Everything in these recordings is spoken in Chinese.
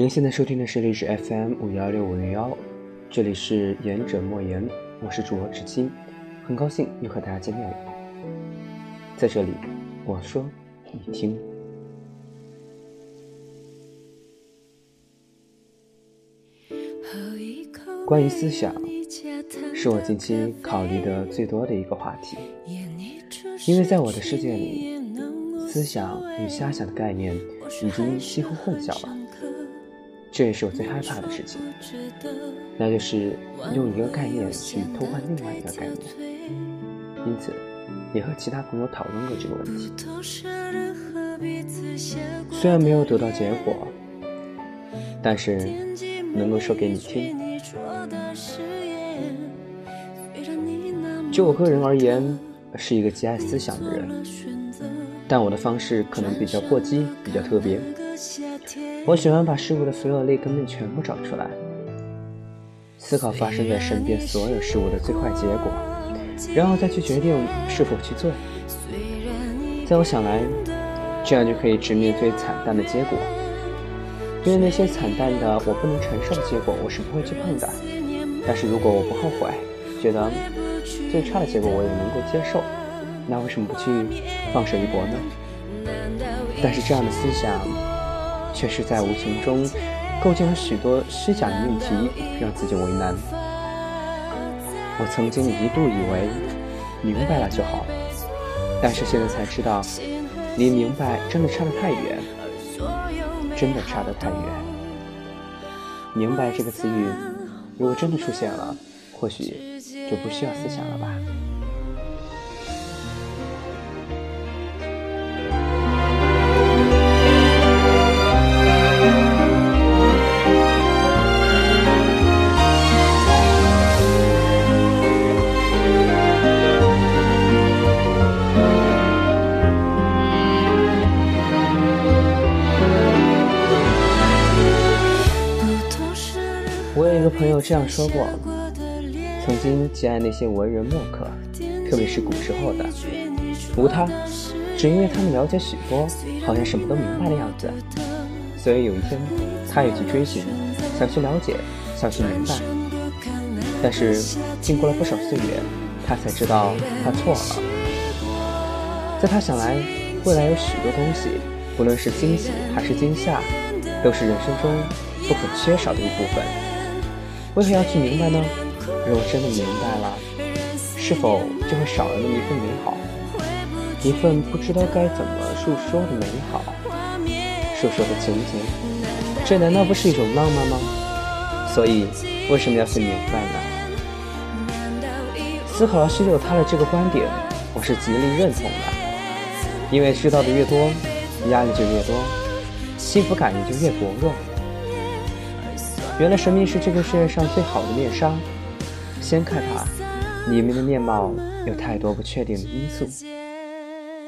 您现在收听的是历史 FM 五幺六五零幺，这里是言者莫言，我是主播知青，很高兴又和大家见面了。在这里，我说你听。关于思想，是我近期考虑的最多的一个话题，因为在我的世界里，思想与瞎想的概念已经几乎混淆了。这也是我最害怕的事情，那就是用一个概念去偷换另外一个概念。因此，也和其他朋友讨论过这个问题。虽然没有得到结果，但是能够说给你听。就我个人而言，是一个极爱思想的人，但我的方式可能比较过激，比较特别。我喜欢把事物的所有劣根面全部找出来，思考发生在身边所有事物的最坏结果，然后再去决定是否去做。在我想来，这样就可以直面最惨淡的结果。因为那些惨淡的、我不能承受的结果，我是不会去碰的。但是如果我不后悔，觉得最差的结果我也能够接受，那为什么不去放手一搏呢？但是这样的思想。却是在无形中构建了许多虚假的命题，让自己为难。我曾经一度以为明白了就好，但是现在才知道，离明白真的差得太远，真的差得太远。明白这个词语，如果真的出现了，或许就不需要思想了吧。一个朋友这样说过：曾经极爱那些文人墨客，特别是古时候的，无他，只因为他们了解许多，好像什么都明白的样子。所以有一天，他也去追寻，想去了解，想去明白。但是经过了不少岁月，他才知道他错了。在他想来，未来有许多东西，不论是惊喜还是惊吓，都是人生中不可缺少的一部分。为何要去明白呢？如果真的明白了，是否就会少了那么一份美好，一份不知道该怎么诉说的美好，述说的情节？这难道不是一种浪漫吗？所以，为什么要去明白呢？思考了许久，他的这个观点，我是极力认同的。因为知道的越多，压力就越多，幸福感也就越薄弱。原来神秘是这个世界上最好的面纱，掀开它，里面的面貌有太多不确定的因素。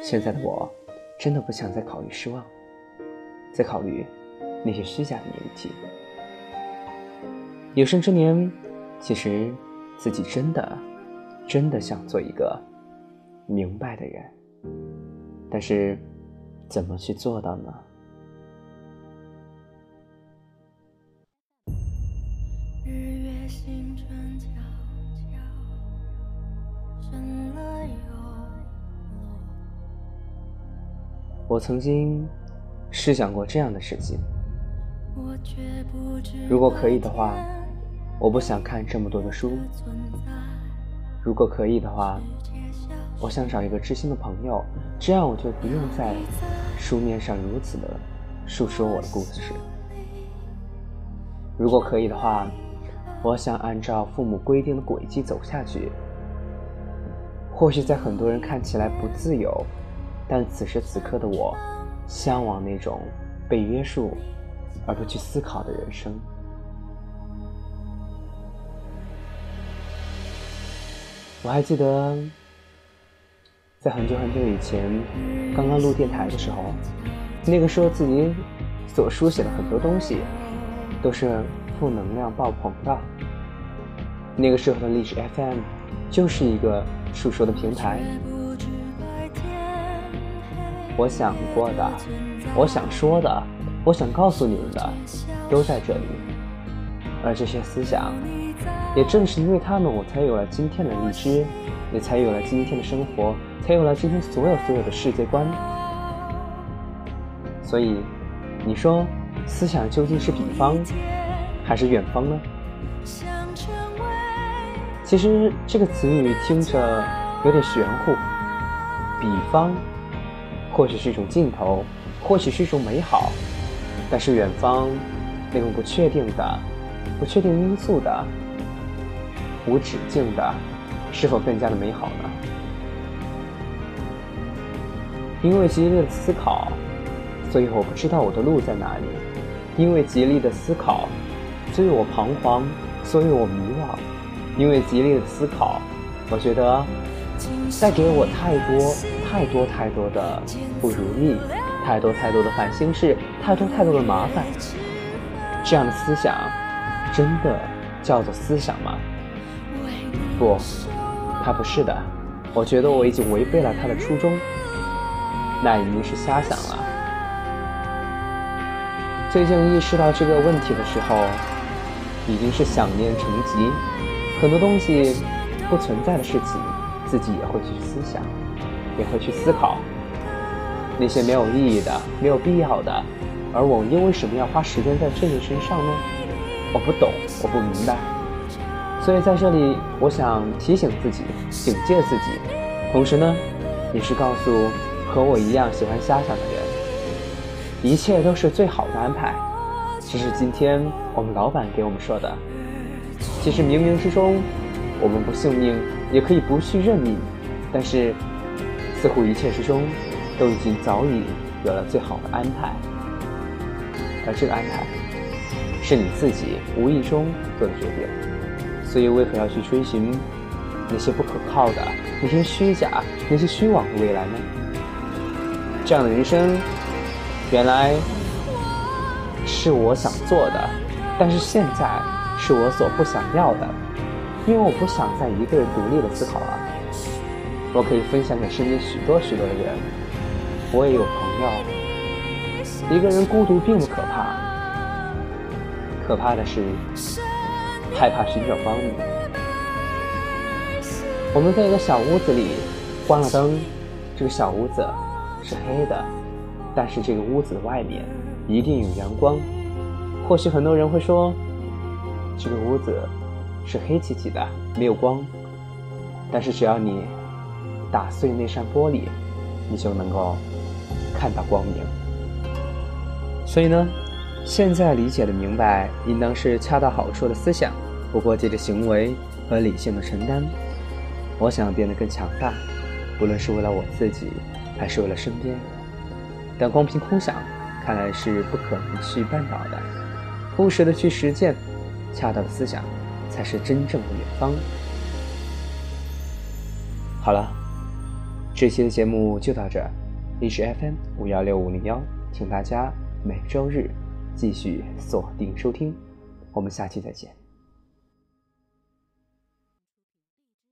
现在的我，真的不想再考虑失望，再考虑那些虚假的年纪。有生之年，其实自己真的，真的想做一个明白的人，但是怎么去做到呢？我曾经试想过这样的事情：如果可以的话，我不想看这么多的书；如果可以的话，我想找一个知心的朋友，这样我就不用在书面上如此的述说我的故事；如果可以的话，我想按照父母规定的轨迹走下去。或许在很多人看起来不自由。但此时此刻的我，向往那种被约束而不去思考的人生。我还记得，在很久很久以前，刚刚录电台的时候，那个时候自己所书写的很多东西，都是负能量爆棚的。那个时候的历史 FM，就是一个诉说的平台。我想过的，我想说的，我想告诉你们的，都在这里。而这些思想，也正是因为他们，我才有了今天的荔枝，也才有了今天的生活，才有了今天所有所有的世界观。所以，你说，思想究竟是彼方，还是远方呢？其实这个词语听着有点玄乎，彼方，或许是一种尽头，或许是一种美好，但是远方，那种不确定的。不确定因素的、无止境的，是否更加的美好呢？因为极力的思考，所以我不知道我的路在哪里；因为极力的思考，所以我彷徨，所以我迷惘；因为极力的思考，我觉得带给我太多、太多、太多的不如意，太多太多的烦心事，太多太多的麻烦。这样的思想。真的叫做思想吗？不，它不是的。我觉得我已经违背了他的初衷，那已经是瞎想了。最近意识到这个问题的时候，已经是想念成疾。很多东西不存在的事情，自己也会去思想，也会去思考。那些没有意义的、没有必要的，而我又为什么要花时间在这些身上呢？我不懂，我不明白，所以在这里，我想提醒自己，警戒自己，同时呢，也是告诉和我一样喜欢瞎想的人，一切都是最好的安排。这是今天我们老板给我们说的。其实冥冥之中，我们不信命，也可以不去认命，但是似乎一切之中，都已经早已有了最好的安排，而这个安排。是你自己无意中做的决定，所以为何要去追寻那些不可靠的、那些虚假、那些虚妄的未来呢？这样的人生，原来是我想做的，但是现在是我所不想要的，因为我不想再一个人独立的思考了。我可以分享给身边许多许多的人，我也有朋友，一个人孤独并不可怕。可怕的是，害怕寻找帮助。我们在一个小屋子里，关了灯，这个小屋子是黑的，但是这个屋子的外面一定有阳光。或许很多人会说，这个屋子是黑漆漆的，没有光。但是只要你打碎那扇玻璃，你就能够看到光明。所以呢？现在理解的明白，应当是恰到好处的思想，不过界的行为和理性的承担。我想变得更强大，不论是为了我自己，还是为了身边。但光凭空想，看来是不可能去办到的。务实的去实践，恰当的思想，才是真正的远方。好了，这期的节目就到这儿。历史 FM 五幺六五零幺，请大家每周日。继续锁定收听，我们下期再见。